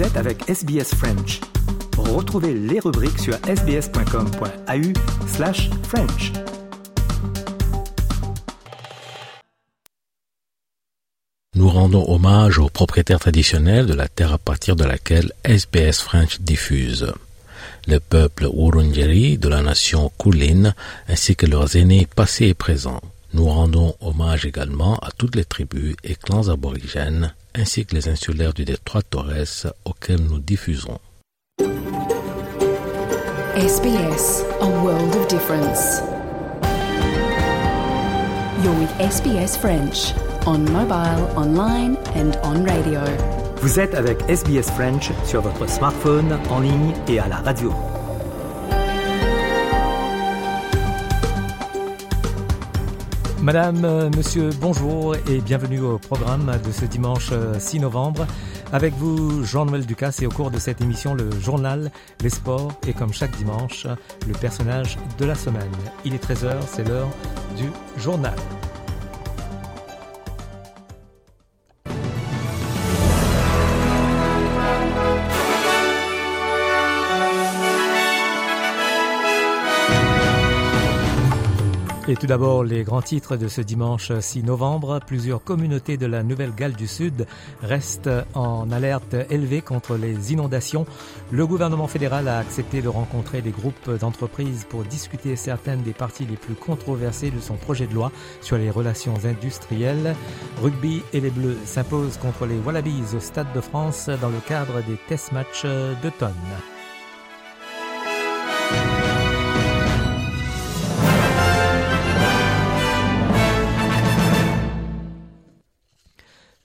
Êtes avec SBS French. Retrouvez les rubriques sur sbs.com.au slash French. Nous rendons hommage aux propriétaires traditionnels de la terre à partir de laquelle SBS French diffuse. Le peuple Wurundjeri de la nation Kulin ainsi que leurs aînés passés et présents. Nous rendons hommage également à toutes les tribus et clans aborigènes ainsi que les insulaires du détroit Torres auxquels nous diffusons. SBS, a world of difference. You're with SBS French on mobile, online and on radio. Vous êtes avec SBS French sur votre smartphone, en ligne et à la radio. Madame, euh, Monsieur, bonjour et bienvenue au programme de ce dimanche 6 euh, novembre. Avec vous, Jean-Noël Ducasse et au cours de cette émission, le journal, les sports et comme chaque dimanche, le personnage de la semaine. Il est 13h, c'est l'heure du journal. Et tout d'abord, les grands titres de ce dimanche 6 novembre. Plusieurs communautés de la Nouvelle-Galles du Sud restent en alerte élevée contre les inondations. Le gouvernement fédéral a accepté de rencontrer des groupes d'entreprises pour discuter certaines des parties les plus controversées de son projet de loi sur les relations industrielles. Rugby et les Bleus s'imposent contre les Wallabies au Stade de France dans le cadre des test matchs d'automne.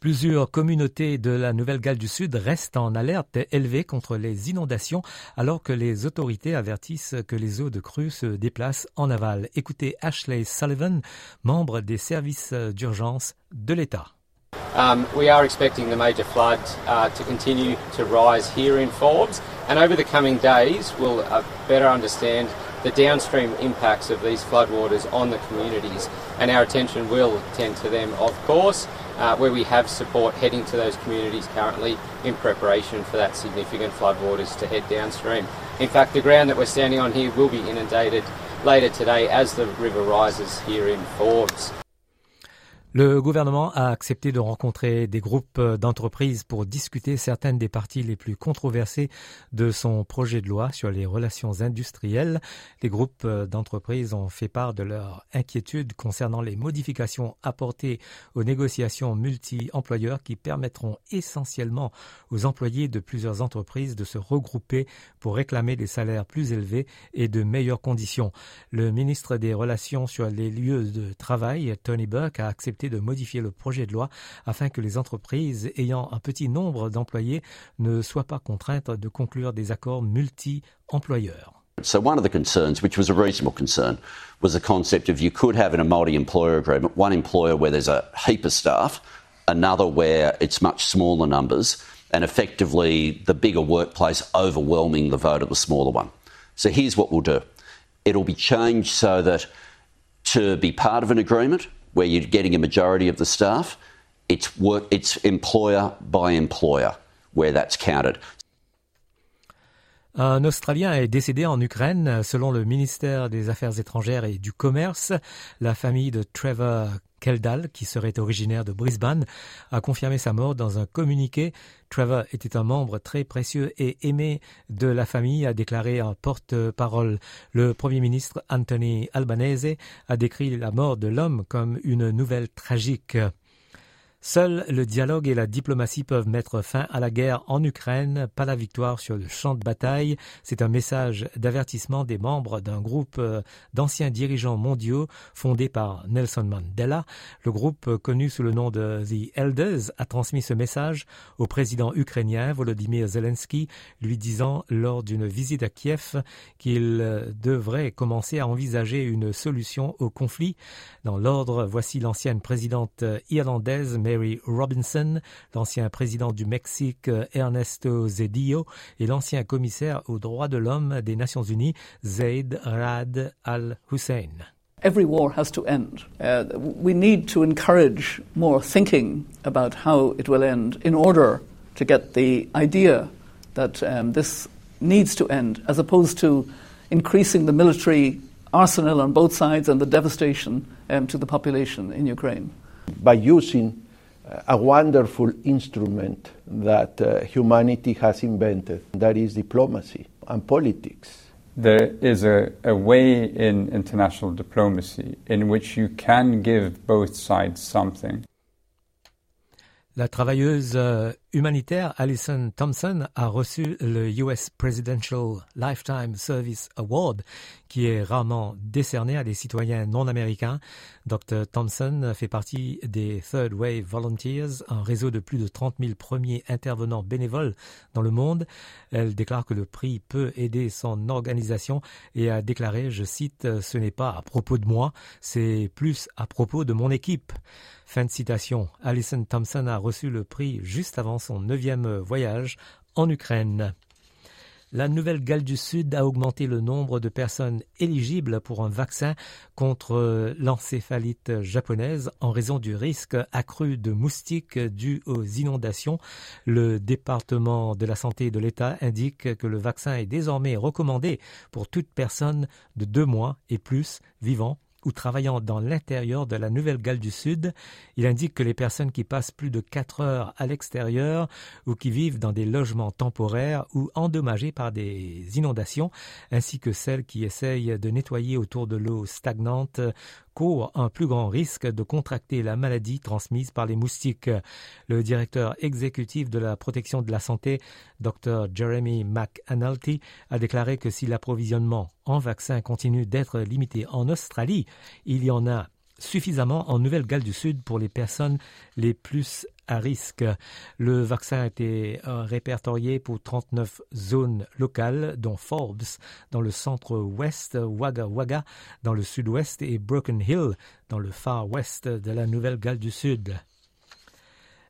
Plusieurs communautés de la Nouvelle-Galles du Sud restent en alerte élevée contre les inondations alors que les autorités avertissent que les eaux de crue se déplacent en aval. Écoutez Ashley Sullivan, membre des services d'urgence de l'État. Um, we are expecting the major flood uh, to continue to rise here in Forbes, and over the coming days, we'll uh, better understand the downstream impacts of these floodwaters on the communities, and our attention will tend to them, of course uh, where we have support heading to those communities currently in preparation for that significant floodwaters to head downstream. In fact, the ground that we're standing on here will be inundated later today as the river rises here in Forbes. Le gouvernement a accepté de rencontrer des groupes d'entreprises pour discuter certaines des parties les plus controversées de son projet de loi sur les relations industrielles. Les groupes d'entreprises ont fait part de leur inquiétude concernant les modifications apportées aux négociations multi-employeurs qui permettront essentiellement aux employés de plusieurs entreprises de se regrouper pour réclamer des salaires plus élevés et de meilleures conditions. Le ministre des Relations sur les lieux de travail, Tony Burke, a accepté de modifier le projet de loi afin que les entreprises ayant un petit nombre d'employés ne soient pas contraintes de conclure des accords multi-employeurs. So one of the concerns, which was a reasonable concern, was the concept of you could have in a multi-employer agreement one employer where there's a heap of staff, another where it's much smaller numbers, and effectively the bigger workplace overwhelming the vote of the smaller one. So here's what we'll do. It'll be changed so that to be part of an agreement, where you're getting a majority of the staff, it's, work, it's employer by employer where that's counted. Un Australien est décédé en Ukraine. Selon le ministère des Affaires étrangères et du Commerce, la famille de Trevor Keldal, qui serait originaire de Brisbane, a confirmé sa mort dans un communiqué. Trevor était un membre très précieux et aimé de la famille, a déclaré un porte-parole. Le Premier ministre Anthony Albanese a décrit la mort de l'homme comme une nouvelle tragique. Seul le dialogue et la diplomatie peuvent mettre fin à la guerre en Ukraine, pas la victoire sur le champ de bataille. C'est un message d'avertissement des membres d'un groupe euh, d'anciens dirigeants mondiaux fondé par Nelson Mandela. Le groupe, connu sous le nom de The Elders, a transmis ce message au président ukrainien Volodymyr Zelensky, lui disant lors d'une visite à Kiev qu'il euh, devrait commencer à envisager une solution au conflit. Dans l'ordre, voici l'ancienne présidente euh, irlandaise Mary Robinson, l'ancien président du Mexique Ernesto Zedillo et l'ancien commissaire aux droits de l'homme des Nations Unies Zaid Rad al-Hussein. Every war has to end. Uh, we need to encourage more thinking about how it will end in order to get the idea that um, this needs to end, as opposed to increasing the military arsenal on both sides and the devastation um, to the population in Ukraine. By using a wonderful instrument that uh, humanity has invented, that is diplomacy and politics. There is a, a way in international diplomacy in which you can give both sides something. La travailleuse euh, humanitaire Alison Thompson a reçu le US Presidential Lifetime Service Award, qui est rarement décerné à des citoyens non américains. Dr. Thompson fait partie des Third Wave Volunteers, un réseau de plus de 30 000 premiers intervenants bénévoles dans le monde. Elle déclare que le prix peut aider son organisation et a déclaré, je cite, Ce n'est pas à propos de moi, c'est plus à propos de mon équipe. Fin de citation. Alison Thompson a reçu le prix juste avant son neuvième voyage en Ukraine. La Nouvelle-Galles du Sud a augmenté le nombre de personnes éligibles pour un vaccin contre l'encéphalite japonaise en raison du risque accru de moustiques dû aux inondations. Le département de la santé de l'État indique que le vaccin est désormais recommandé pour toute personne de deux mois et plus vivant ou travaillant dans l'intérieur de la Nouvelle-Galles du Sud. Il indique que les personnes qui passent plus de quatre heures à l'extérieur ou qui vivent dans des logements temporaires ou endommagés par des inondations, ainsi que celles qui essayent de nettoyer autour de l'eau stagnante court un plus grand risque de contracter la maladie transmise par les moustiques. Le directeur exécutif de la protection de la santé, Dr. Jeremy McAnulty, a déclaré que si l'approvisionnement en vaccins continue d'être limité en Australie, il y en a suffisamment en Nouvelle-Galles du Sud pour les personnes les plus à risque. Le vaccin a été euh, répertorié pour 39 zones locales, dont Forbes dans le centre-ouest, Wagga Wagga dans le sud-ouest et Broken Hill dans le far ouest de la Nouvelle-Galles du Sud.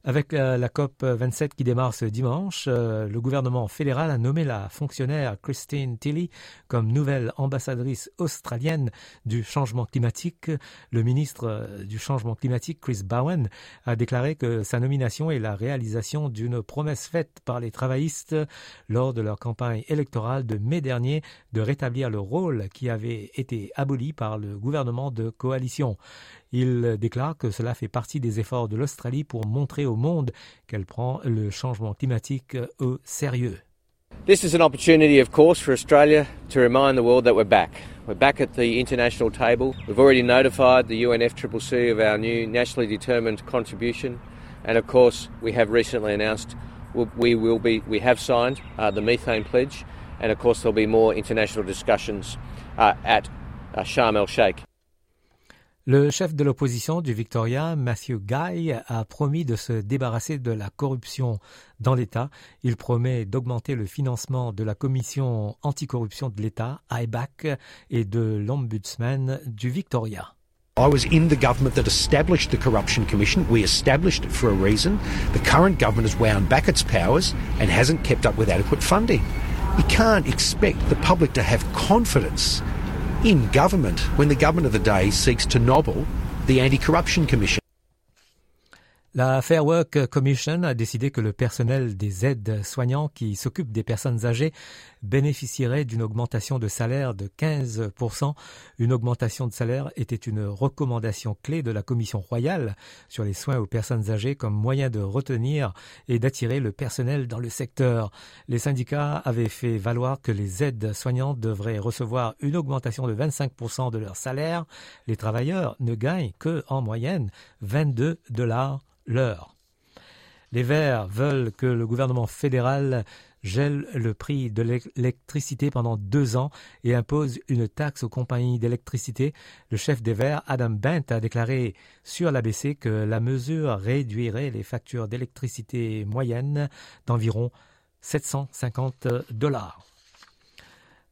Avec euh, la COP 27 qui démarre ce dimanche, euh, le gouvernement fédéral a nommé la fonctionnaire Christine Tilley comme nouvelle ambassadrice australienne du changement climatique. Le ministre euh, du changement climatique, Chris Bowen, a déclaré que sa nomination est la réalisation d'une promesse faite par les travaillistes lors de leur campagne électorale de mai dernier de rétablir le rôle qui avait été aboli par le gouvernement de coalition. Il déclare que cela fait partie des efforts de l'Australie pour montrer au monde qu'elle prend le changement climatique au sérieux. This is an opportunity, of course, for Australia to remind the world that we're back. We're back at the international table. We've already notified the UNFCCC of our new nationally determined contribution, and of course, we have recently announced we will be we have signed uh, the methane pledge, and of course, there'll be more international discussions uh, at uh, Sharm el Sheikh. Le chef de l'opposition du Victoria, Matthew Guy, a promis de se débarrasser de la corruption dans l'État. Il promet d'augmenter le financement de la commission anticorruption de l'État, IBAC, et de l'ombudsman du Victoria. I was in the government that established the Corruption Commission. We established it for a reason. The current government has wound back its powers and hasn't kept up with adequate funding. You can't expect the public to have confidence in government when the government of the day seeks to nobble the Anti-Corruption Commission. La Fair Work Commission a décidé que le personnel des aides soignants qui s'occupent des personnes âgées bénéficierait d'une augmentation de salaire de 15%. Une augmentation de salaire était une recommandation clé de la Commission royale sur les soins aux personnes âgées comme moyen de retenir et d'attirer le personnel dans le secteur. Les syndicats avaient fait valoir que les aides soignantes devraient recevoir une augmentation de 25% de leur salaire. Les travailleurs ne gagnent que, en moyenne, 22 dollars l'heure. Les Verts veulent que le gouvernement fédéral gèle le prix de l'électricité pendant deux ans et impose une taxe aux compagnies d'électricité. Le chef des Verts, Adam Bent, a déclaré sur l'ABC que la mesure réduirait les factures d'électricité moyennes d'environ 750 dollars.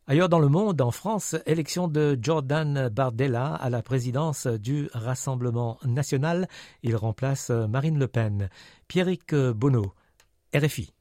Ailleurs dans le monde, en France, élection de Jordan Bardella à la présidence du Rassemblement national. Il remplace Marine Le Pen. Pierrick Bonneau, RFI.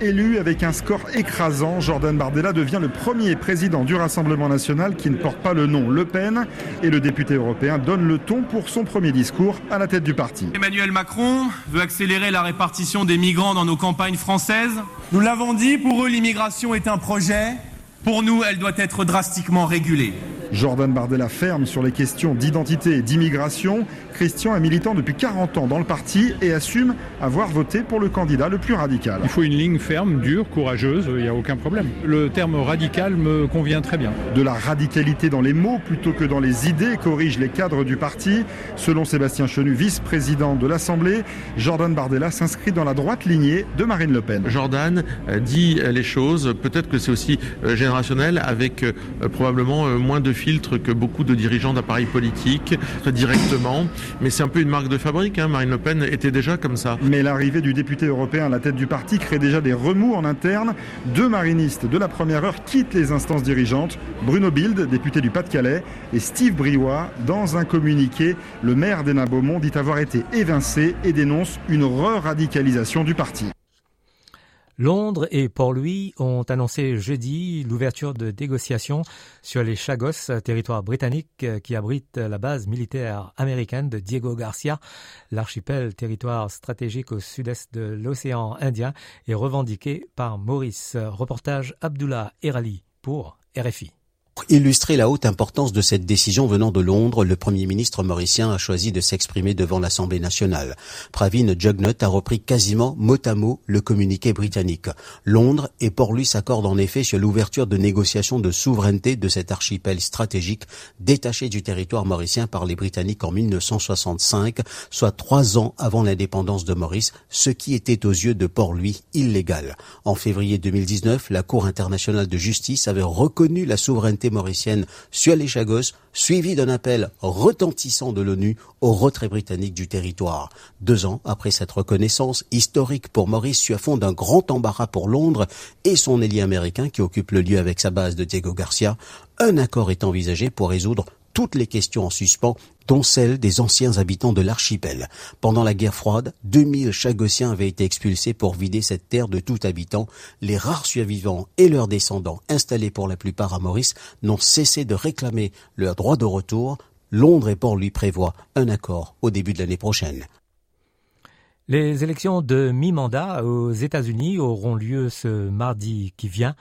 Élu avec un score écrasant, Jordan Bardella devient le premier président du Rassemblement national qui ne porte pas le nom Le Pen et le député européen donne le ton pour son premier discours à la tête du parti. Emmanuel Macron veut accélérer la répartition des migrants dans nos campagnes françaises. Nous l'avons dit, pour eux l'immigration est un projet, pour nous elle doit être drastiquement régulée. Jordan Bardella ferme sur les questions d'identité et d'immigration. Christian est militant depuis 40 ans dans le parti et assume avoir voté pour le candidat le plus radical. Il faut une ligne ferme, dure, courageuse, il n'y a aucun problème. Le terme radical me convient très bien. De la radicalité dans les mots plutôt que dans les idées corrige les cadres du parti. Selon Sébastien Chenu, vice-président de l'Assemblée, Jordan Bardella s'inscrit dans la droite lignée de Marine Le Pen. Jordan dit les choses, peut-être que c'est aussi euh, avec euh, probablement moins de filtre que beaucoup de dirigeants d'appareils politiques, très directement. Mais c'est un peu une marque de fabrique. Hein. Marine Le Pen était déjà comme ça. Mais l'arrivée du député européen à la tête du parti crée déjà des remous en interne. Deux marinistes de la première heure quittent les instances dirigeantes. Bruno Bild, député du Pas-de-Calais, et Steve Briouat, dans un communiqué, le maire d'Hénin Beaumont dit avoir été évincé et dénonce une re-radicalisation du parti. Londres et Port-Louis ont annoncé jeudi l'ouverture de négociations sur les Chagos, territoire britannique qui abrite la base militaire américaine de Diego Garcia. L'archipel, territoire stratégique au sud-est de l'océan Indien, est revendiqué par Maurice. Reportage Abdullah Erali pour RFI. Pour illustrer la haute importance de cette décision venant de Londres, le Premier ministre mauricien a choisi de s'exprimer devant l'Assemblée nationale. Pravin Jugnut a repris quasiment mot à mot le communiqué britannique. Londres et Port-Louis s'accordent en effet sur l'ouverture de négociations de souveraineté de cet archipel stratégique détaché du territoire mauricien par les Britanniques en 1965, soit trois ans avant l'indépendance de Maurice, ce qui était aux yeux de Port-Louis illégal. En février 2019, la Cour internationale de justice avait reconnu la souveraineté mauricienne Chagos, suivi d'un appel retentissant de l'ONU au retrait britannique du territoire. Deux ans après cette reconnaissance historique pour Maurice sur fond d'un grand embarras pour Londres et son allié américain qui occupe le lieu avec sa base de Diego Garcia, un accord est envisagé pour résoudre toutes les questions en suspens, dont celle des anciens habitants de l'archipel. Pendant la guerre froide, 2000 Chagossiens avaient été expulsés pour vider cette terre de tout habitant. Les rares survivants et leurs descendants, installés pour la plupart à Maurice, n'ont cessé de réclamer leur droit de retour. Londres et Port lui prévoient un accord au début de l'année prochaine. Les élections de mi-mandat aux États-Unis auront lieu ce mardi qui vient.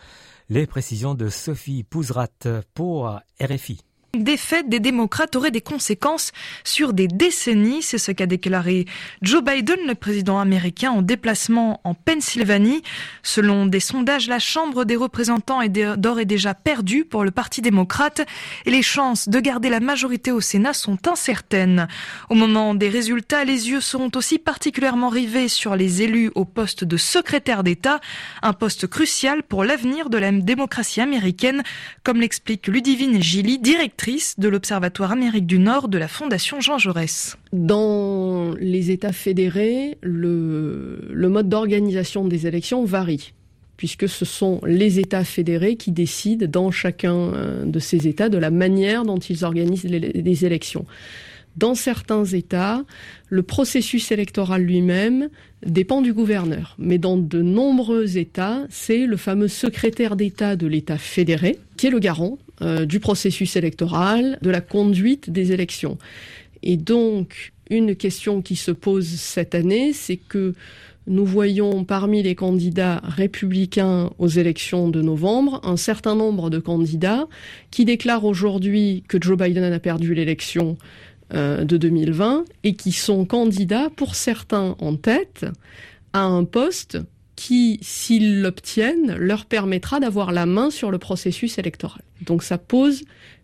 Les précisions de Sophie Pouzrat pour RFI défaite des démocrates aurait des conséquences sur des décennies, c'est ce qu'a déclaré Joe Biden, le président américain, en déplacement en Pennsylvanie. Selon des sondages, la Chambre des représentants est d'ores et déjà perdue pour le Parti démocrate et les chances de garder la majorité au Sénat sont incertaines. Au moment des résultats, les yeux seront aussi particulièrement rivés sur les élus au poste de secrétaire d'État, un poste crucial pour l'avenir de la démocratie américaine, comme l'explique Ludivine Gilly, directrice de l'Observatoire Amérique du Nord de la Fondation Jean Jaurès. Dans les États fédérés, le, mode d'organisation des élections varie puisque ce sont les États fédérés qui décident dans chacun euh, de ces États de la manière dont ils organisent les, élections. Dans certains États, le processus électoral lui-même dépend du gouverneur. Mais dans de nombreux États, c'est le fameux secrétaire d'État de l'État fédéré qui est le garant euh, du processus électoral, de la conduite des élections. Et donc, une question qui se pose cette année, c'est que nous voyons parmi les candidats républicains aux élections de novembre un certain nombre de candidats qui déclarent aujourd'hui que Joe Biden a perdu l'élection euh, de 2020 et qui sont candidats, pour certains en tête, à un poste qui, s'ils l'obtiennent, leur permettra d'avoir la main sur le processus électoral. Donc ça pose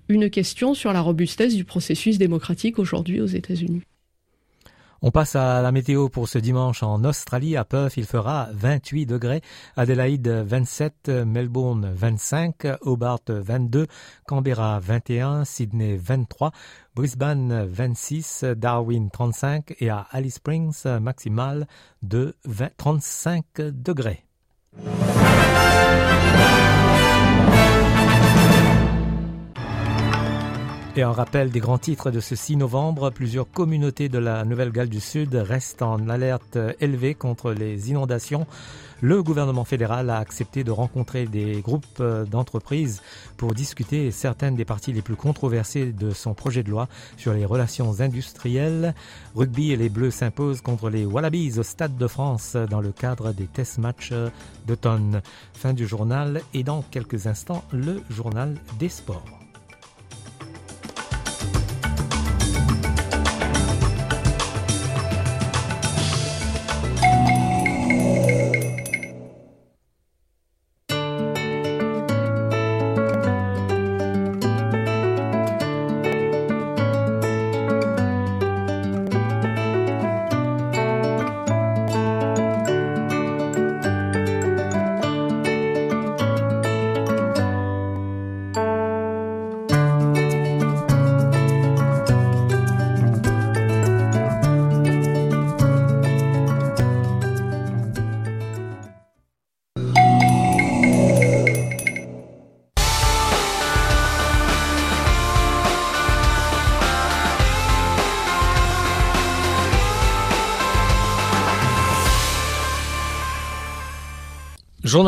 une question sur la robustesse du processus démocratique aujourd'hui aux États-Unis. On passe à la météo pour ce dimanche en Australie. À Perth, il fera 28 degrés. Adelaide 27, Melbourne 25, Hobart 22, Canberra 21, Sydney 23, Brisbane 26, Darwin 35 et à Alice Springs maximal de 35 degrés. Et un rappel des grands titres de ce 6 novembre, plusieurs communautés de la Nouvelle-Galles du Sud restent en alerte élevée contre les inondations. Le gouvernement fédéral a accepté de rencontrer des groupes d'entreprises pour discuter certaines des parties les plus controversées de son projet de loi sur les relations industrielles. Rugby et les Bleus s'imposent contre les Wallabies au Stade de France dans le cadre des test matchs d'automne. Fin du journal et dans quelques instants le journal des sports.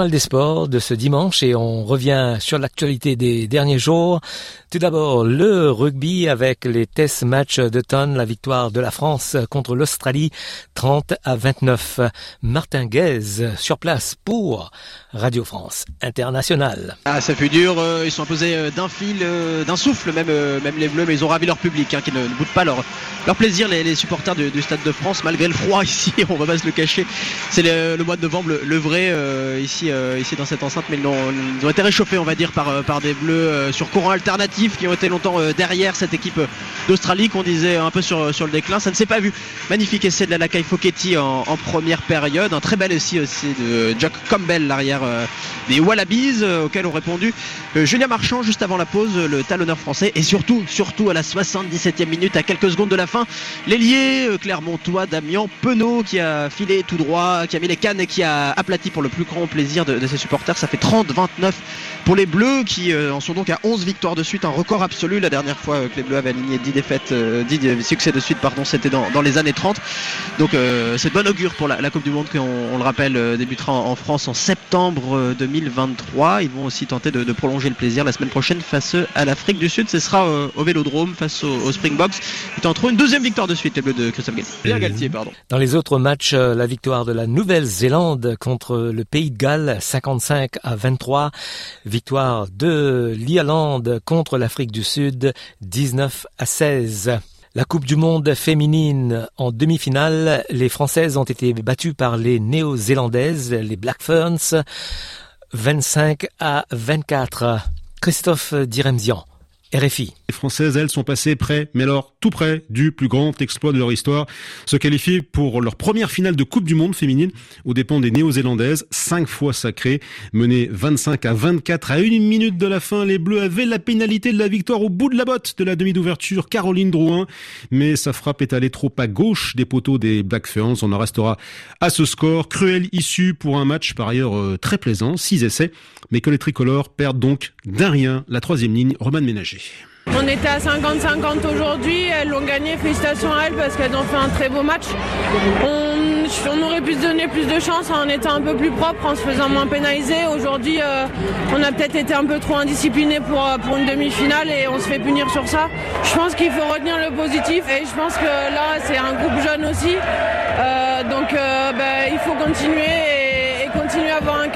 Des sports de ce dimanche et on revient sur l'actualité des derniers jours. Tout d'abord, le rugby avec les test matchs d'automne, la victoire de la France contre l'Australie 30 à 29. Martin Guez sur place pour Radio France Internationale. Ah, ça fut dur, euh, ils sont imposés euh, d'un fil, euh, d'un souffle même, même les Bleus, mais ils ont ravi leur public hein, qui ne, ne pas leur, leur plaisir, les, supporters du, Stade de France, malgré le froid ici, on va pas se le cacher. C'est le, mois de novembre, le, vrai ici, ici dans cette enceinte, mais ils ont, été réchauffés, on va dire, par, par des Bleus sur courant alternatif qui ont été longtemps derrière cette équipe d'Australie qu'on disait un peu sur, le déclin. Ça ne s'est pas vu. Magnifique essai de la Lakai Foketti en, première période. Un très bel essai aussi de Jack Campbell, l'arrière des Wallabies, auxquels ont répondu Julien Marchand juste avant la pause, le talonneur français. Et surtout, surtout à la 77e minute, à quelques secondes de la fin, L'ailier euh, Clermontois Damien Penaud qui a filé tout droit, qui a mis les cannes et qui a aplati pour le plus grand plaisir de, ses supporters. Ça fait 30-29 pour les Bleus qui euh, en sont donc à 11 victoires de suite, un record absolu. La dernière fois que les Bleus avaient aligné 10 défaites, 10 euh, succès de suite, pardon, c'était dans, les années 30. Donc c'est de bon augure pour la, Coupe du Monde qui, on, le rappelle, débutera en, France en septembre 2023. Ils vont aussi tenter de, prolonger le plaisir la semaine prochaine face à l'Afrique du Sud. Ce sera au Vélodrome face au, Springboks. Ils trop une deuxième victoire de suite, les Bleus de Christophe Galtier. pardon. Dans les autres matchs, euh, la victoire de la Nouvelle-Zélande contre le Pays de Galles, 55 à 23. Victoire de l'Irlande contre l'Afrique du Sud, 19 à 16. La Coupe du Monde féminine en demi-finale, les Françaises ont été battues par les Néo-Zélandaises, les Black Ferns, 25 à 24. Christophe Diremzian. RFI. Les Françaises, elles, sont passées près, mais alors tout près du plus grand exploit de leur histoire, se qualifier pour leur première finale de Coupe du Monde féminine aux dépens des Néo-Zélandaises, cinq fois sacrées, menées 25 à 24 à une minute de la fin. Les Bleus avaient la pénalité de la victoire au bout de la botte de la demi d'ouverture, Caroline Drouin, mais sa frappe est allée trop à gauche des poteaux des Black Ferns. On en restera à ce score. Cruel issue pour un match par ailleurs euh, très plaisant, six essais, mais que les tricolores perdent donc d'un rien la troisième ligne, Roman Ménager. On était à 50-50 aujourd'hui, elles l'ont gagné, félicitations à elles parce qu'elles ont fait un très beau match. On, aurait pu se donner plus de chance en étant un peu plus propre, en se faisant moins pénaliser. Aujourd'hui, euh, on a peut-être été un peu trop indiscipliné pour, euh, pour une demi-finale et on se fait punir sur ça. Je pense qu'il faut retenir le positif et je pense que là, c'est un groupe jeune aussi. Euh, donc ben, il faut continuer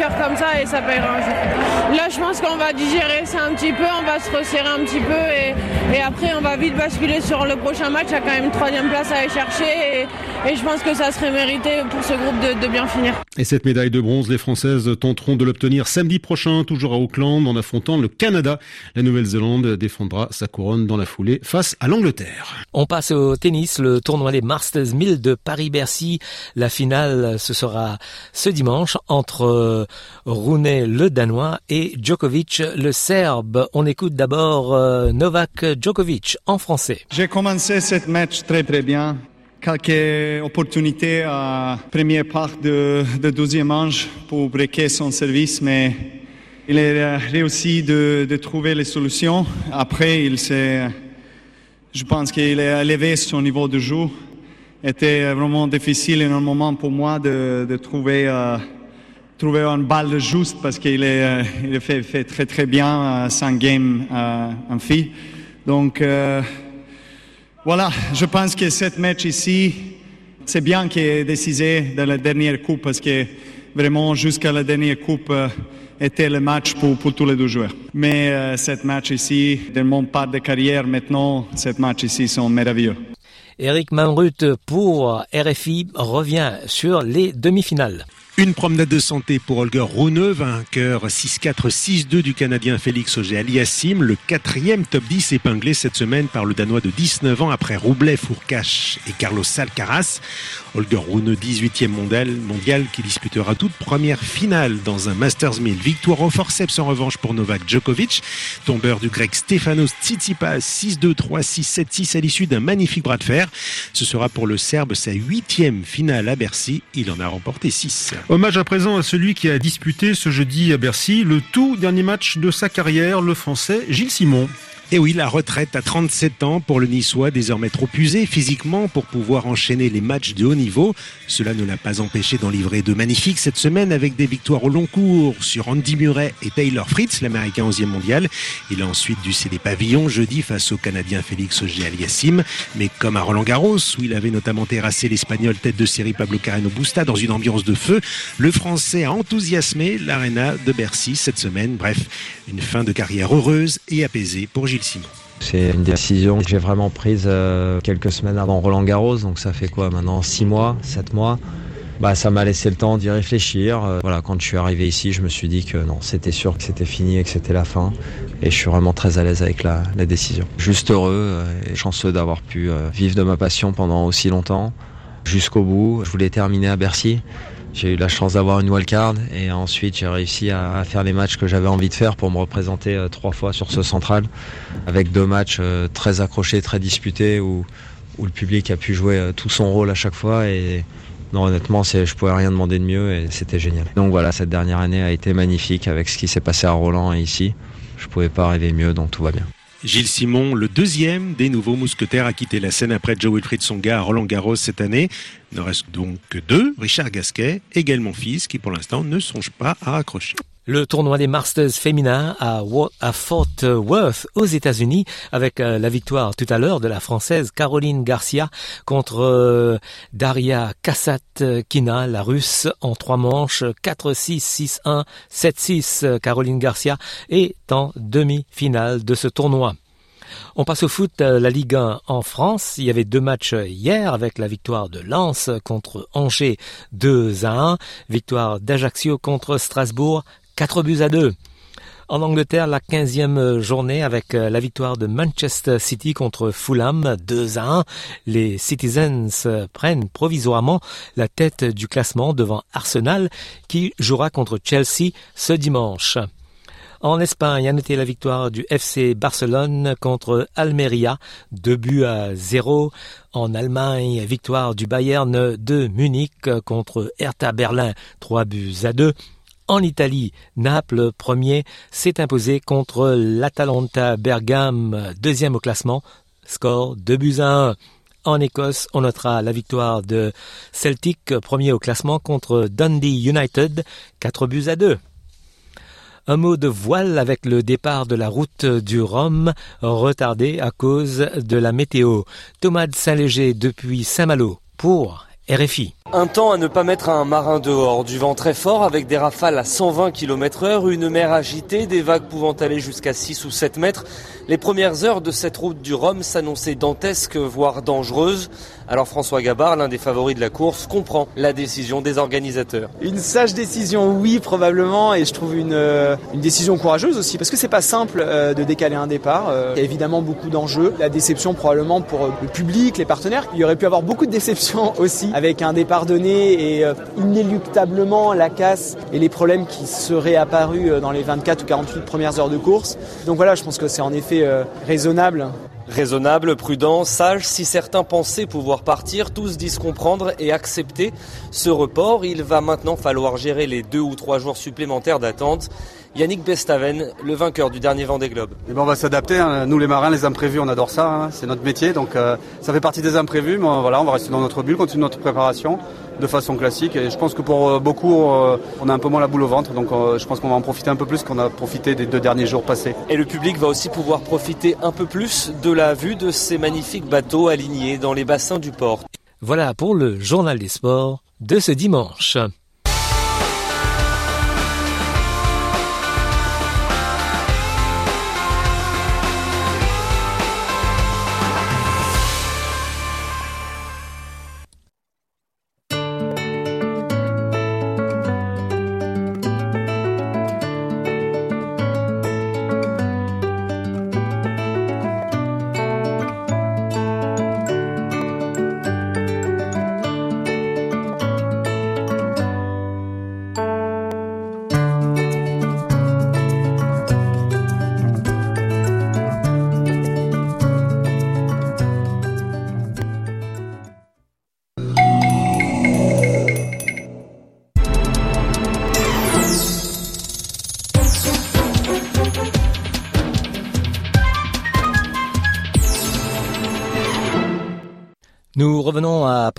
cœur comme ça et ça paiera un jour. Là, je pense qu'on va digérer ça un petit peu, on va se resserrer un petit peu et, et après, on va vite basculer sur le prochain match. Il y a quand même une troisième place à aller chercher et, et je pense que ça serait mérité pour ce groupe de, de, bien finir. Et cette médaille de bronze, les Françaises tenteront de l'obtenir samedi prochain, toujours à Auckland, en affrontant le Canada. La Nouvelle-Zélande défendra sa couronne dans la foulée face à l'Angleterre. On passe au tennis, le tournoi des Masters 1000 de Paris-Bercy. La finale, ce sera ce dimanche entre euh, Rune le Danois et Djokovic le Serbe. On écoute d'abord euh, Novak Djokovic en français. J'ai commencé cette match très très bien. Quelques opportunités à première part de, de deuxième manche pour breaker son service, mais il a réussi de, trouver les solutions. Après, il s'est Je pense qu'il a élevé son niveau de jeu. Était vraiment difficile en un moment pour moi de, de trouver euh, trouver une balle juste parce qu'il est euh, il fait, fait très très bien euh, sans game euh, en fille. Donc voilà, je pense que cette match ici, c'est bien qu'il ait décidé dans la dernière coupe parce que vraiment jusqu'à la dernière coupe était le match pour, pour tous les deux joueurs. Mais euh, cette match ici, de mon part de carrière maintenant, cette match ici sont merveilleux. Eric Manrut pour RFI revient sur les demi-finales. Une promenade de santé pour Holger Rune, vainqueur 6-4, 6-2 du Canadien Félix Auger-Aliassime, le quatrième top 10 épinglé cette semaine par le Danois de 19 ans après Roublet, Fourcache et Carlos Alcaraz. Holger Rune, 18e mondial, mondial qui disputera toute première finale dans un Masters 1000. Victoire au forceps en revanche pour Novak Djokovic, tombeur du grec Stefanos Tsitsipas 6-2, 3-6, 7-6 à l'issue d'un magnifique bras de fer. Ce sera pour le Serbe sa huitième finale à Bercy. Il en a remporté 6. Hommage à présent à celui qui a disputé ce jeudi à Bercy le tout dernier match de sa carrière, le français Gilles Simon. Et oui, la retraite à 37 ans pour le Niçois, désormais trop usé physiquement pour pouvoir enchaîner les matchs de haut niveau. Cela ne l'a pas empêché d'en livrer de magnifiques cette semaine avec des victoires au long cours sur Andy Murray et Taylor Fritz, l'américain 11e mondial. Il a ensuite dû céder pavillon jeudi face au Canadien Félix Auger-Aliassime. Mais comme à Roland Garros, où il avait notamment terrassé l'Espagnol tête de série Pablo Carreno Busta dans une ambiance de feu, le Français a enthousiasmé l'Arena de Bercy cette semaine. Bref, une fin de carrière heureuse et apaisée pour Gilles Simon. C'est une décision que j'ai vraiment prise euh, quelques semaines avant Roland Garros, donc ça fait quoi maintenant 6 mois, 7 mois? Bah, ça m'a laissé le temps d'y réfléchir. Euh, voilà, quand je suis arrivé ici, je me suis dit que non, c'était sûr que c'était fini et que c'était la fin. Et je suis vraiment très à l'aise avec la, la décision. Juste heureux euh, et chanceux d'avoir pu euh, vivre de ma passion pendant aussi longtemps, jusqu'au bout. Je voulais terminer à Bercy. J'ai eu la chance d'avoir une wildcard et ensuite j'ai réussi à, faire les matchs que j'avais envie de faire pour me représenter euh, trois fois sur ce central avec deux matchs euh, très accrochés, très disputés où, où le public a pu jouer euh, tout son rôle à chaque fois et non, honnêtement, je pouvais rien demander de mieux et c'était génial. Donc voilà, cette dernière année a été magnifique avec ce qui s'est passé à Roland et ici. Je pouvais pas rêver mieux, donc tout va bien. Gilles Simon, le deuxième des nouveaux mousquetaires à quitter la scène après Joe Wilfried Songa à Roland Garros cette année. Il ne reste donc que deux, Richard Gasquet, également fils, qui pour l'instant ne songe pas à raccrocher. Le tournoi des Masters féminins à, Fort Worth aux États-Unis avec euh, la victoire tout à l'heure de la française Caroline Garcia contre euh, Daria Kasatkina, la russe, en trois manches 4-6, 6-1, 7-6. Caroline Garcia est en demi-finale de ce tournoi. On passe au foot, la Ligue 1 en France. Il y avait deux matchs hier avec la victoire de Lens contre Angers 2 à 1, victoire d'Ajaccio contre Strasbourg 4 buts à 2. En Angleterre, la 15e journée avec la victoire de Manchester City contre Fulham 2 à 1. Les Citizens prennent provisoirement la tête du classement devant Arsenal qui jouera contre Chelsea ce dimanche. En Espagne, a noté la victoire du FC Barcelone contre Almeria, 2 buts à 0. En Allemagne, victoire du Bayern de Munich contre Hertha Berlin, 3 buts à 2. En Italie, Naples, premier, s'est imposé contre l'Atalanta Bergame, deuxième au classement, score 2 buts à 1. En Écosse, on notera la victoire de Celtic, premier au classement, contre Dundee United, 4 buts à 2. Un mot de voile avec le départ de la route du Rhum, retardé à cause de la météo. Thomas Saint-Léger depuis Saint-Malo pour Un temps à ne pas mettre un marin dehors. Du vent très fort avec des rafales à 120 km heure, une mer agitée, des vagues pouvant aller jusqu'à 6 ou 7 mètres. Les premières heures de cette route du Rhum s'annonçaient dantesques, voire dangereuses. Alors François Gabard, l'un des favoris de la course, comprend la décision des organisateurs. Une sage décision, oui, probablement, et je trouve une, euh, décision courageuse aussi, parce que c'est pas simple euh, de décaler un départ. Euh, il y a évidemment beaucoup d'enjeux. La déception probablement pour le public, les partenaires. Il y aurait pu avoir beaucoup de déceptions aussi avec un départ donné et inéluctablement la casse et les problèmes qui seraient apparus dans les 24 ou 48 premières heures de course. Donc voilà, je pense que c'est en effet raisonnable Raisonnable, prudent, sage, si certains pensaient pouvoir partir, tous disent comprendre et accepter ce report. Il va maintenant falloir gérer les deux ou trois jours supplémentaires d'attente. Yannick Bestaven, le vainqueur du dernier Vendée Globe. Et ben on va s'adapter, hein. nous les marins, les imprévus, on adore ça, hein. c'est notre métier, donc euh, ça fait partie des imprévus, mais voilà, on va rester dans notre bulle, continuer notre préparation de façon classique. Et je pense que pour euh, beaucoup, euh, on a un peu moins la boule au ventre, donc je pense qu'on va en profiter un peu plus qu'on a profité des deux derniers jours passés. Et le public va aussi pouvoir profiter un peu plus de la vue de ces magnifiques bateaux alignés dans les bassins du port. Voilà pour le journal des sports de ce dimanche.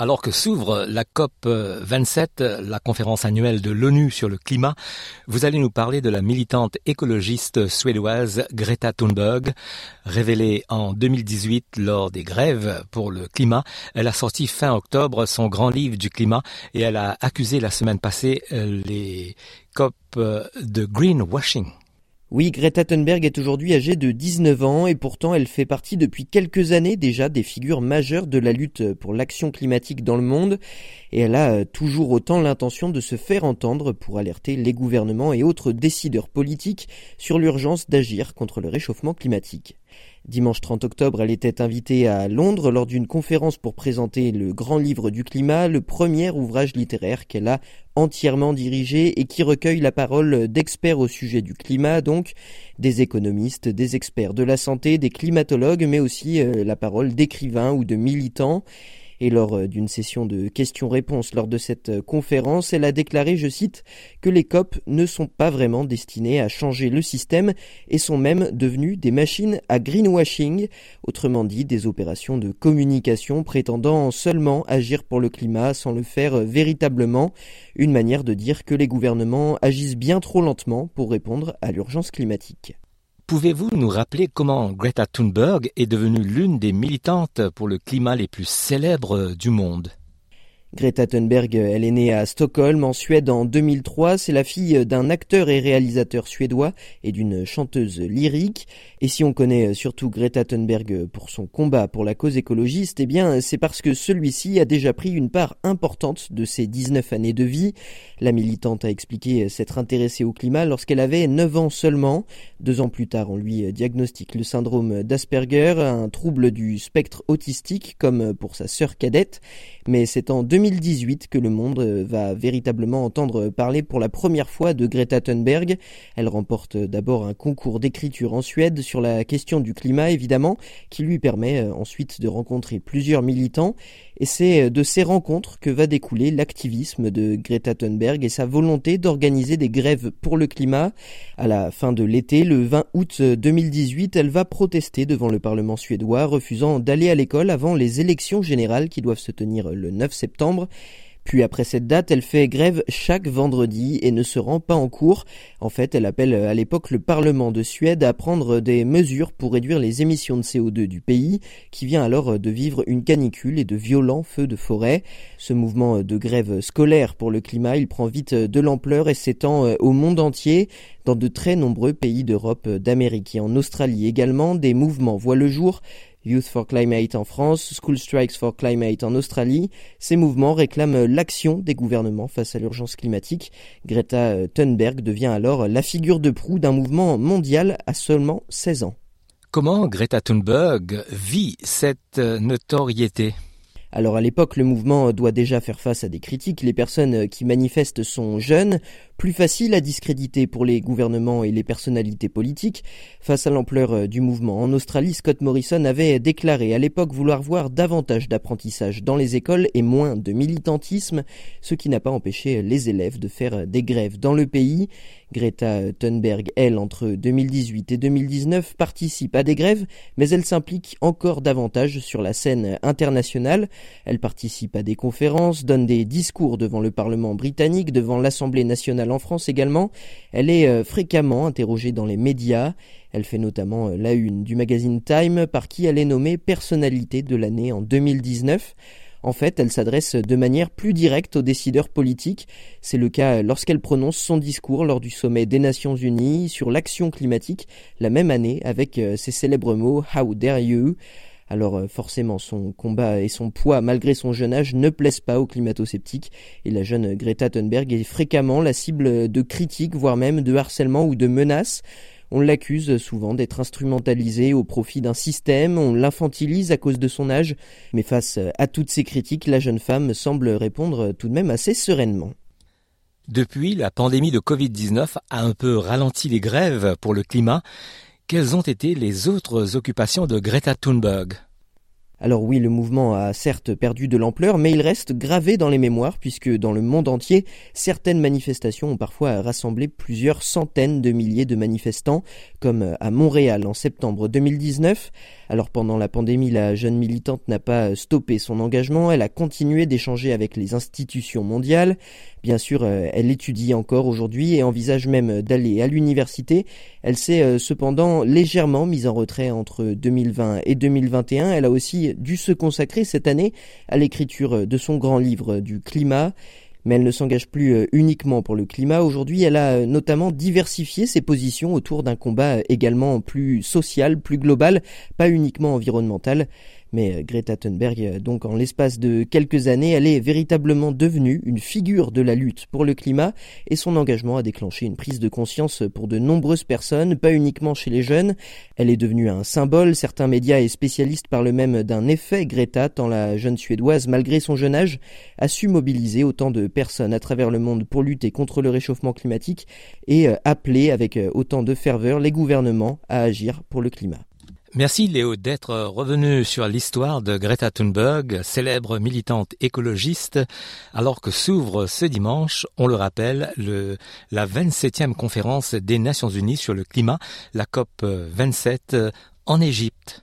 Alors que s'ouvre la COP 27, la conférence annuelle de l'ONU sur le climat, vous allez nous parler de la militante écologiste suédoise Greta Thunberg. Révélée en 2018 lors des grèves pour le climat, elle a sorti fin octobre son grand livre du climat et elle a accusé la semaine passée euh, les COP euh, de greenwashing. Oui, Greta Thunberg est aujourd'hui âgée de 19 ans et pourtant elle fait partie depuis quelques années déjà des figures majeures de la lutte pour l'action climatique dans le monde et elle a euh, toujours autant l'intention de se faire entendre pour alerter les gouvernements et autres décideurs politiques sur l'urgence d'agir contre le réchauffement climatique. Dimanche 30 octobre, elle était invitée à Londres lors d'une conférence pour présenter le Grand Livre du Climat, le premier ouvrage littéraire qu'elle a entièrement dirigé et qui recueille la parole d'experts au sujet du climat, donc des économistes, des experts de la santé, des climatologues, mais aussi euh, la parole d'écrivains ou de militants. Et lors euh, d'une session de questions-réponses lors de cette euh, conférence, elle a déclaré, je cite, que les COP ne sont pas vraiment destinés à changer le système et sont même devenus des machines à greenwashing, autrement dit des opérations de communication prétendant seulement agir pour le climat sans le faire euh, véritablement, une manière de dire que les gouvernements agissent bien trop lentement pour répondre à l'urgence climatique. Pouvez-vous nous rappeler comment Greta Thunberg est devenue l'une des militantes pour le climat les plus célèbres du monde? Greta Thunberg, elle est née à Stockholm, en Suède, en 2003. C'est la fille d'un acteur et réalisateur suédois et d'une chanteuse lyrique. Et si on connaît surtout Greta Thunberg pour son combat pour la cause écologiste, eh bien, c'est parce que celui-ci a déjà pris une part importante de ses 19 années de vie. La militante a expliqué s'être intéressée au climat lorsqu'elle avait 9 ans seulement. Deux ans plus tard, on lui diagnostique le syndrome d'Asperger, un trouble du spectre autistique, comme pour sa sœur cadette. Mais c'est en 2018 que le monde euh, va véritablement entendre parler pour la première fois de Greta Thunberg. Elle remporte d'abord un concours d'écriture en Suède sur la question du climat évidemment, qui lui permet euh, ensuite de rencontrer plusieurs militants et c'est euh, de ces rencontres que va découler l'activisme de Greta Thunberg et sa volonté d'organiser des grèves pour le climat. À la fin de l'été, le 20 août 2018, elle va protester devant le Parlement suédois, refusant d'aller à l'école avant les élections générales qui doivent se tenir le 9 septembre. Puis après cette date, elle fait grève chaque vendredi et ne se rend pas en cours. En fait, elle appelle à l'époque le Parlement de Suède à prendre des mesures pour réduire les émissions de CO2 du pays, qui vient alors de vivre une canicule et de violents feux de forêt. Ce mouvement de grève scolaire pour le climat, il prend vite de l'ampleur et s'étend au monde entier. Dans de très nombreux pays d'Europe, d'Amérique et en Australie également, des mouvements voient le jour. Youth for Climate en France, School Strikes for Climate en Australie. Ces mouvements réclament l'action des gouvernements face à l'urgence climatique. Greta Thunberg devient alors la figure de proue d'un mouvement mondial à seulement 16 ans. Comment Greta Thunberg vit cette notoriété? Alors à l'époque, le mouvement doit déjà faire face à des critiques. Les personnes qui manifestent sont jeunes, Plus facile à discréditer pour les gouvernements et les personnalités politiques. Face à l'ampleur euh, du mouvement en Australie, Scott Morrison avait déclaré à l'époque vouloir voir davantage d'apprentissage dans les écoles et moins de militantisme, ce qui n'a pas empêché les élèves de faire des grèves dans le pays. Greta Thunberg, elle, entre 2018 et 2019, participe à des grèves, mais elle s'implique encore davantage sur la scène internationale. Elle participe à des conférences, donne des discours devant le Parlement britannique, devant l'Assemblée nationale en France également. Elle est euh, fréquemment interrogée dans les médias. Elle fait notamment euh, la une du magazine Time par qui elle est nommée personnalité de l'année en 2019. En fait, elle s'adresse de manière plus directe aux décideurs politiques. C'est le cas lorsqu'elle prononce son discours lors du sommet des Nations Unies sur l'action climatique la même année avec euh, ses célèbres mots How dare you? Alors euh, forcément, son combat et son poids, malgré son jeune âge, ne plaisent pas aux climato-sceptiques. Et la jeune Greta Thunberg est fréquemment la cible de critiques, voire même de harcèlement ou de menaces. On l'accuse souvent d'être instrumentalisé au profit d'un système, on l'infantilise à cause de son âge, mais face à toutes ces critiques, la jeune femme semble répondre tout de même assez sereinement. Depuis, la pandémie de Covid-19 a un peu ralenti les grèves pour le climat. Quelles ont été les autres occupations de Greta Thunberg? Alors oui, le mouvement a certes perdu de l'ampleur, mais il reste gravé dans les mémoires, puisque dans le monde entier, certaines manifestations ont parfois rassemblé plusieurs centaines de milliers de manifestants, comme à Montréal en septembre 2019. Alors pendant la pandémie, la jeune militante n'a pas stoppé son engagement, elle a continué d'échanger avec les institutions mondiales. Bien sûr, euh, elle étudie encore aujourd'hui et envisage même d'aller à l'université. Elle s'est euh, cependant légèrement mise en retrait entre 2020 et 2021. Elle a aussi dû se consacrer cette année à l'écriture de son grand livre du climat mais elle ne s'engage plus euh, uniquement pour le climat. Aujourd'hui, elle a notamment diversifié ses positions autour d'un combat également plus social, plus global, pas uniquement environnemental. Mais euh, Greta Thunberg, euh, donc en l'espace de quelques années, elle est véritablement devenue une figure de la lutte pour le climat et son engagement a déclenché une prise de conscience pour de nombreuses personnes, pas uniquement chez les jeunes. Elle est devenue un symbole, certains médias et spécialistes parlent même d'un effet Greta tant la jeune Suédoise, malgré son jeune âge, a su mobiliser autant de personnes à travers le monde pour lutter contre le réchauffement climatique et euh, appeler avec autant de ferveur les gouvernements à agir pour le climat. Merci Léo d'être revenu sur l'histoire de Greta Thunberg, célèbre militante écologiste, alors que s'ouvre ce dimanche, on le rappelle, le, la 27e conférence des Nations Unies sur le climat, la COP 27 en Égypte.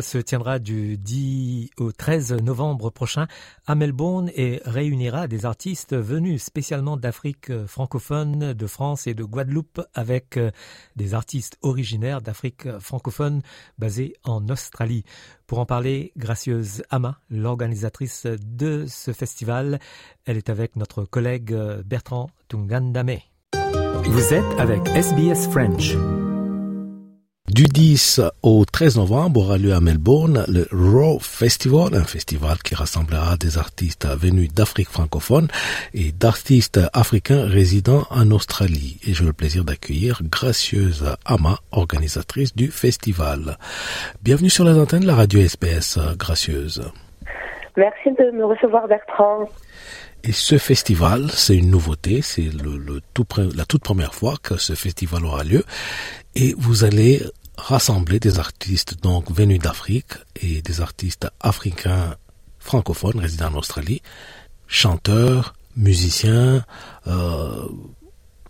Se tiendra du 10 au 13 novembre prochain à Melbourne et réunira des artistes venus spécialement d'Afrique francophone, de France et de Guadeloupe avec euh, des artistes originaires d'Afrique francophone basés en Australie. Pour en parler, Gracieuse Ama, l'organisatrice de ce festival, elle est avec notre collègue Bertrand Tungandame. Vous êtes avec SBS French. Du 10 au 13 novembre aura lieu à Melbourne le Raw Festival, un festival qui rassemblera des artistes venus d'Afrique francophone et d'artistes africains résidant en Australie. Et j'ai le plaisir d'accueillir Gracieuse Ama, organisatrice du festival. Bienvenue sur les antennes de la radio SBS, Gracieuse. Merci de me recevoir Bertrand. Et ce festival, c'est une nouveauté, c'est le, tout, la toute première fois que ce festival aura lieu. Et vous allez rassembler des artistes donc venus d'Afrique et des artistes africains francophones résidant en Australie, chanteurs, musiciens. Euh,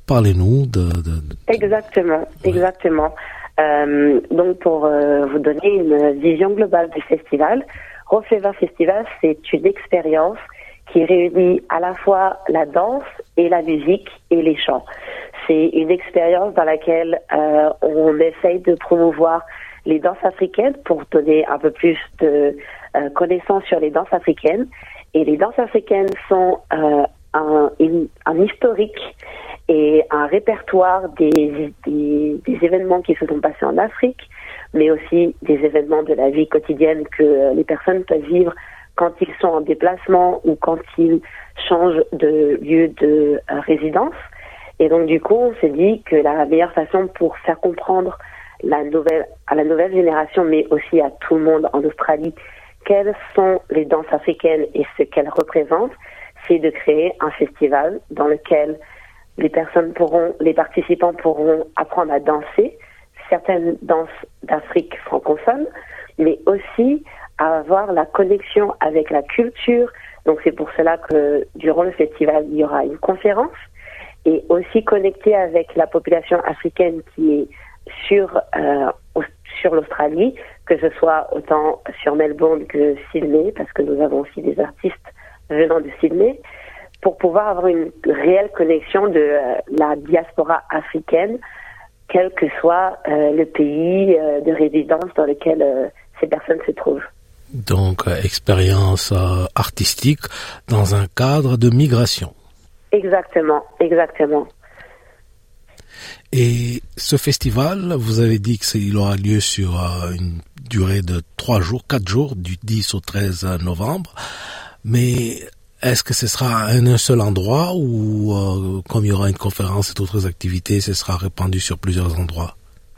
Parlez-nous de, Exactement, exactement. Euh, donc pour euh, vous donner une vision globale du festival, Rofeva Festival, c'est une expérience qui réunit à la fois la danse et la musique et les chants. C'est une expérience dans laquelle euh, on essaye de promouvoir les danses africaines pour donner un peu plus de euh, connaissances sur les danses africaines. Et les danses africaines sont euh, un, historique et un répertoire des, événements qui se sont passés en Afrique, mais aussi des événements de la vie quotidienne que les personnes peuvent vivre quand ils sont en déplacement ou quand ils changent de lieu de résidence. Et donc du coup, on s'est dit que la meilleure façon pour faire comprendre la nouvelle, à la nouvelle génération, mais aussi à tout le monde en Australie, quelles sont les danses africaines et ce qu'elles représentent, c'est de créer un festival dans lequel les personnes pourront, les participants pourront apprendre à danser certaines danses d'Afrique francophone, mais aussi à avoir la connexion avec la culture. Donc c'est pour cela que durant le festival, il y aura une conférence et aussi connecter avec la population africaine qui est sur euh, sur l'Australie, que ce soit autant sur Melbourne que Sydney, parce que nous avons aussi des artistes venant de Sydney, pour pouvoir avoir une réelle connexion de euh, la diaspora africaine, quel que soit euh, le pays de résidence dans lequel ces personnes se trouvent. Donc, expérience artistique dans un cadre de migration. Exactement, exactement. Et ce festival, vous avez dit qu'il aura lieu sur euh, une durée de trois jours, quatre jours, du 10 au 13 novembre. Mais est-ce que ce sera à un seul endroit ou euh, comme il y aura une conférence et d'autres activités, ce sera répandu sur plusieurs endroits?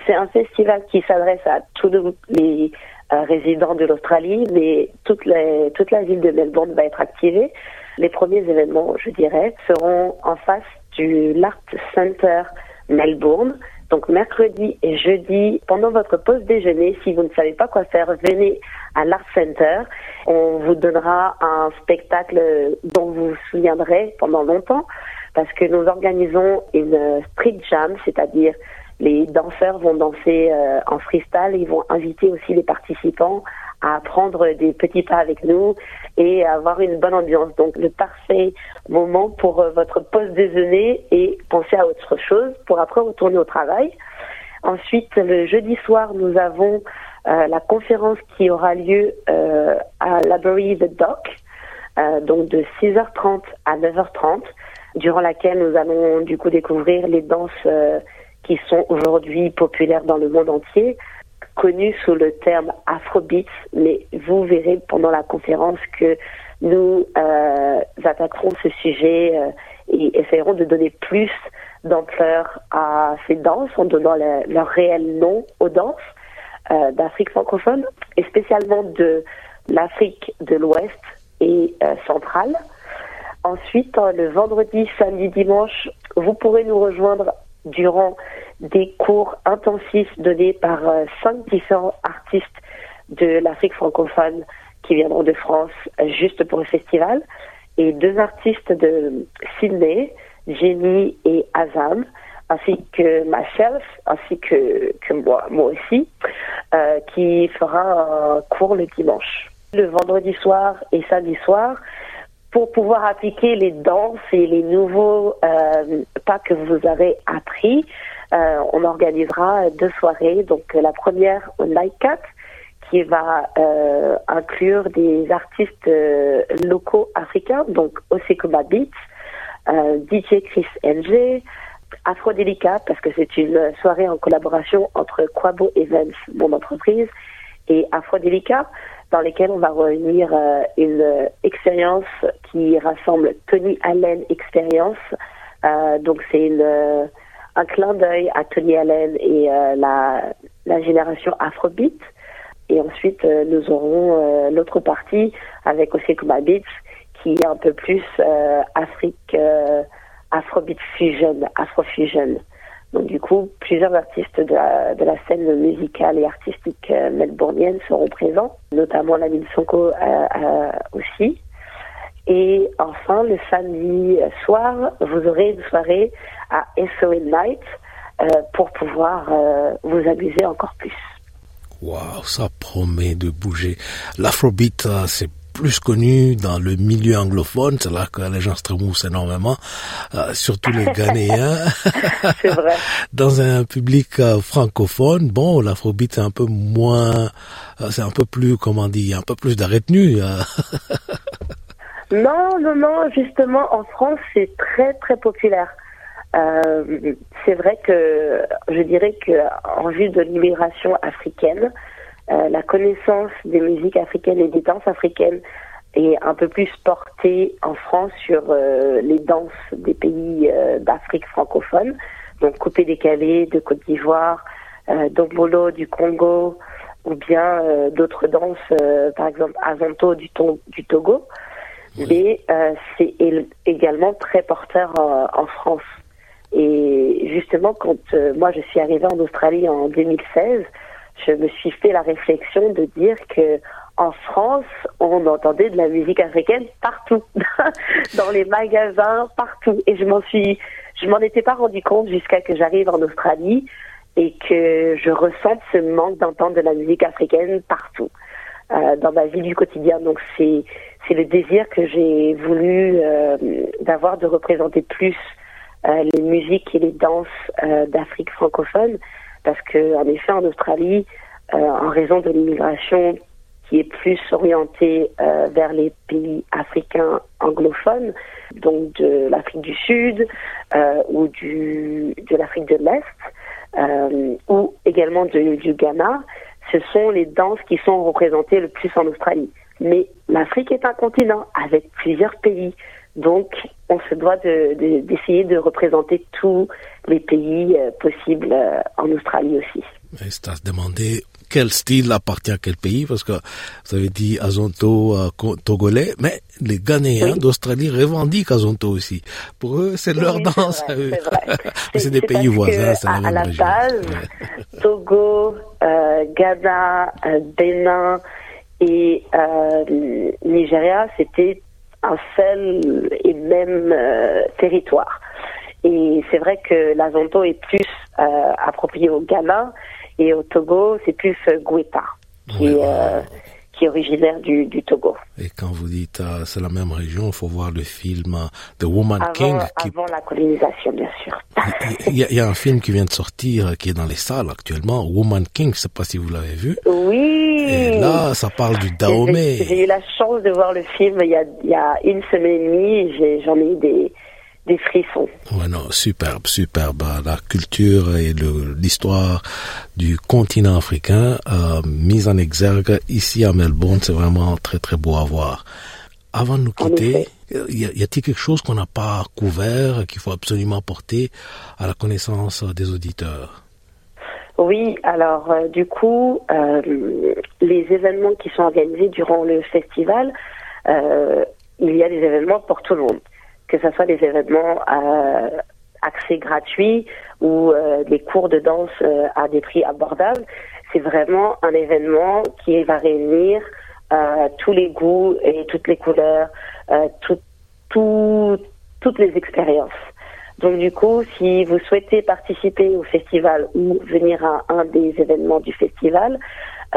C'est un festival qui s'adresse à tous les euh, résidents de l'Australie, mais toute, les, toute la ville de Melbourne va être activée. Les premiers événements, je dirais, seront en face du L'Art Center Melbourne. Donc mercredi et jeudi, pendant votre pause déjeuner, si vous ne savez pas quoi faire, venez à l'Art Center. On vous donnera un spectacle dont vous vous souviendrez pendant longtemps parce que nous organisons une street jam, c'est-à-dire les danseurs vont danser euh, en freestyle, ils vont inviter aussi les participants à prendre des petits pas avec nous et avoir une bonne ambiance. Donc le parfait moment pour euh, votre pause déjeuner et penser à autre chose pour après retourner au travail. Ensuite, le jeudi soir, nous avons euh, la conférence qui aura lieu euh, à Library the Dock, donc de 6h30 à 9h30, durant laquelle nous allons du coup découvrir les danses qui sont aujourd'hui populaires dans le monde entier, connu sous le terme Afrobeats, mais vous verrez pendant la conférence que nous euh, attaquerons ce sujet euh, et essayerons de donner plus d'ampleur à ces danses en donnant leur réel nom aux danses euh, d'Afrique francophone et spécialement de l'Afrique de l'Ouest et euh, centrale. Ensuite, le vendredi, samedi, dimanche, vous pourrez nous rejoindre durant des cours intensifs donnés par euh, cinq différents artistes de l'Afrique francophone qui viendront de France juste pour le festival et deux artistes de Sydney, Jenny et Azam, ainsi que myself, ainsi que, que moi, moi aussi, euh, qui fera un cours le dimanche. Le vendredi soir et samedi soir, pour pouvoir appliquer les danses et les nouveaux euh, pas que vous avez appris, euh, on organisera deux soirées. Donc la première au Nightcat qui va euh, inclure des artistes euh, locaux africains, donc Osekuma Beats, euh, DJ Chris NG, Afrodelica, parce que c'est une soirée en collaboration entre Quabo Events, mon entreprise, et Afrodelica dans lesquels on va réunir euh, une expérience qui rassemble Tony Allen Experience. Euh, donc c'est euh, un clin d'œil à Tony Allen et la, la génération Afrobeat. Et ensuite, nous aurons l'autre partie avec aussi Beats qui est un peu plus Afrique, Afrobeat Fusion, Afrofusion. Donc du coup, plusieurs artistes de la, de la scène musicale et artistique euh, melbournienne seront présents, notamment la Sonko euh, euh, aussi. Et enfin, le samedi soir, vous aurez une soirée à SOE Night euh, pour pouvoir euh, vous amuser encore plus. Waouh, ça promet de bouger. L'afrobeat, c'est plus connu dans le milieu anglophone, c'est là que les gens se trémoussent énormément, euh, surtout les Ghanéens. c'est vrai. dans un public euh, francophone, bon, l'afrobeat c'est un peu moins, euh, c'est un peu plus, comment dire, un peu plus de retenue. non, non, non, justement, en France, c'est très, très populaire. Euh, c'est vrai que je dirais que en vue de l'immigration africaine, euh, la connaissance des musiques africaines et des danses africaines est un peu plus portée en France sur euh, les danses des pays euh, d'Afrique francophone, donc coupé décalé de Côte d'Ivoire, euh, Dombolo du Congo, ou bien d'autres danses, par exemple Azonto du, du Togo. Mais c'est également très porteur en France. Et justement, quand moi je suis arrivée en Australie en 2016, je me suis fait la réflexion de dire que en France, on entendait de la musique africaine partout, dans les magasins, partout. Et je m'en suis, je m'en étais pas rendu compte jusqu'à que j'arrive en Australie et que je ressente ce manque d'entendre de la musique africaine partout euh, dans ma vie du quotidien. Donc c'est c'est le désir que j'ai voulu euh, d'avoir de représenter plus euh, les musiques et les danses euh, d'Afrique francophone parce que en effet en Australie, en raison de l'immigration qui est plus orientée vers les pays africains anglophones, donc de l'Afrique du Sud ou de l'Afrique de l'Est, ou également du Ghana, ce sont les danses qui sont représentées le plus en Australie. Mais l'Afrique est un continent avec plusieurs pays. Donc, on se doit d'essayer de, de, représenter tous les pays euh, possibles euh, en Australie aussi. C'est à se demander quel style appartient à quel pays, parce que vous avez dit Azonto euh, togolais, mais les Ghanéens d'Australie revendiquent Azonto aussi. Pour eux, c'est leur danse à eux. mais c'est des pays voisins, c'est la même à la base, Togo, Ghana, Bénin et Nigeria, c'était un seul et même euh, territoire. Et c'est vrai que l'Azonto est plus euh, approprié au Ghana et au Togo, c'est plus euh, est, qui est originaire du, du, Togo. Et quand vous dites c'est la même région, il faut voir le film The Woman King. Qui... Avant la colonisation, bien sûr. Il y, a, il y, a un film qui vient de sortir, qui est dans les salles actuellement, Woman King, je ne sais pas si vous l'avez vu. Oui. Et là, ça parle du Dahomey. J'ai eu la chance de voir le film il y a, il y a une semaine et demie, j'en ai eu des, des frissons. Ouais, non, superbe, superbe. La culture et l'histoire du continent africain euh, mise en exergue ici à Melbourne, c'est vraiment très très beau à voir. Avant de nous quitter, y a-t-il quelque chose qu'on n'a pas couvert, qu'il faut absolument porter à la connaissance des auditeurs? Oui, alors euh, du coup, euh, les événements qui sont organisés durant le festival, euh, il y a des événements pour tout le monde, que ce soit des événements à accès gratuit ou des cours de danse à des prix abordables. C'est vraiment un événement qui va réunir euh, tous les goûts et toutes les couleurs, euh, tout, tout, toutes les expériences. Donc du coup, si vous souhaitez participer au festival ou venir à un des événements du festival,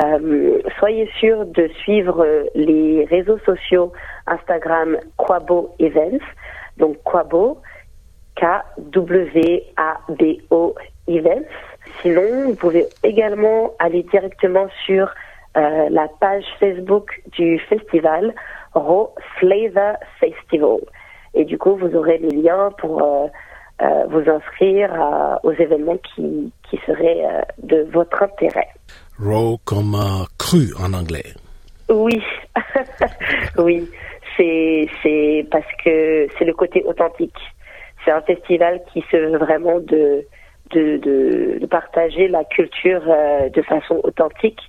euh, soyez sûr de suivre les réseaux sociaux Instagram Quabo Events, donc Quabo, K-W-A-B-O Events. Sinon, vous pouvez également aller directement sur euh, la page Facebook du festival Raw Flavor Festival. Et du coup, vous aurez les liens pour euh, euh, vous inscrire aux événements qui, qui seraient de votre intérêt. Raw comme cru en anglais. Oui, oui, c'est c'est parce que c'est le côté authentique. C'est un festival qui se veut vraiment de de, de, partager la culture de façon authentique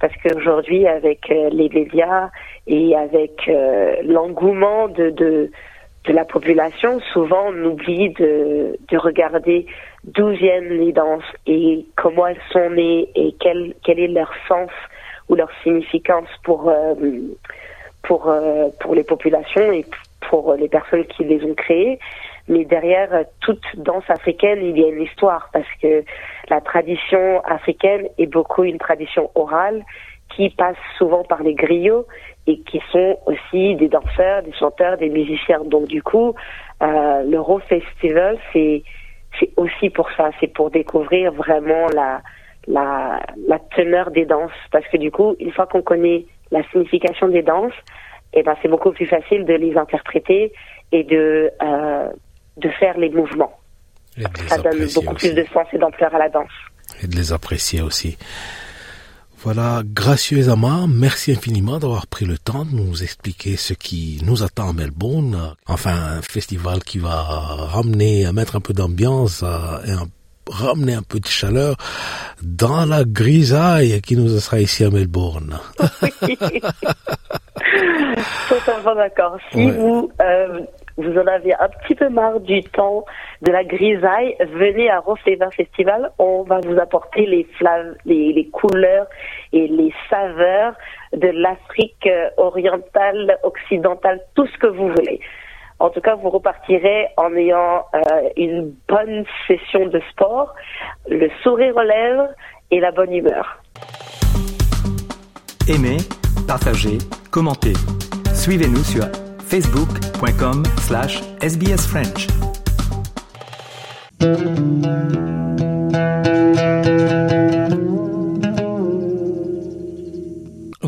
parce qu'aujourd'hui, avec euh, les médias et avec euh, l'engouement de, de, de, la population, souvent on oublie de, de regarder d'où viennent les danses et comment elles sont nées et quel, quel est leur sens ou leur significance pour, euh, pour, pour les populations et pour les personnes qui les ont créées. Mais derrière toute danse africaine, il y a une histoire parce que la tradition africaine est beaucoup une tradition orale qui passent souvent par les griots et qui sont aussi des danseurs, des chanteurs, des musiciens. Donc du coup, euh, l'Euro Festival, c'est c'est aussi pour ça, c'est pour découvrir vraiment la, la la teneur des danses, parce que du coup, une fois qu'on connaît la signification des danses, et eh ben c'est beaucoup plus facile de les interpréter et de euh, de faire les mouvements. ça donne beaucoup plus de sens et d'ampleur à la danse. Et de les apprécier aussi. Voilà, gracieusement, merci infiniment d'avoir pris le temps de nous expliquer ce qui nous attend à Melbourne. Enfin, un festival qui va ramener, mettre un peu d'ambiance et ramener un peu de chaleur dans la grisaille qui nous sera ici à Melbourne. Totalement d'accord. Si vous euh, vous en avez un petit peu marre du temps de la grisaille, venez à Roslever Festival. On va vous apporter les, les, les couleurs et les saveurs de l'Afrique euh, orientale, occidentale, tout ce que vous voulez. En tout cas, vous repartirez en ayant euh, une bonne session de sport, le sourire aux lèvres et la bonne humeur. Aimez, partagez, commentez. Suivez-nous sur facebook.com slash sbsfrench.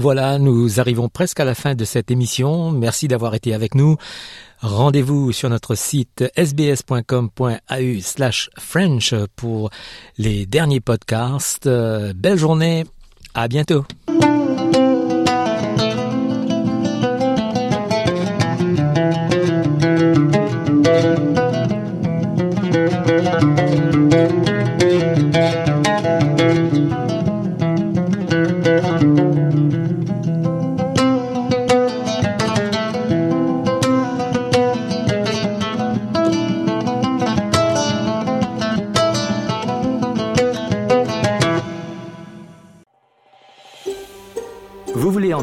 Voilà, nous arrivons presque à la fin de cette émission. Merci d'avoir été avec nous. Rendez-vous sur notre site sbs.com.au slash French pour les derniers podcasts. Belle journée. À bientôt.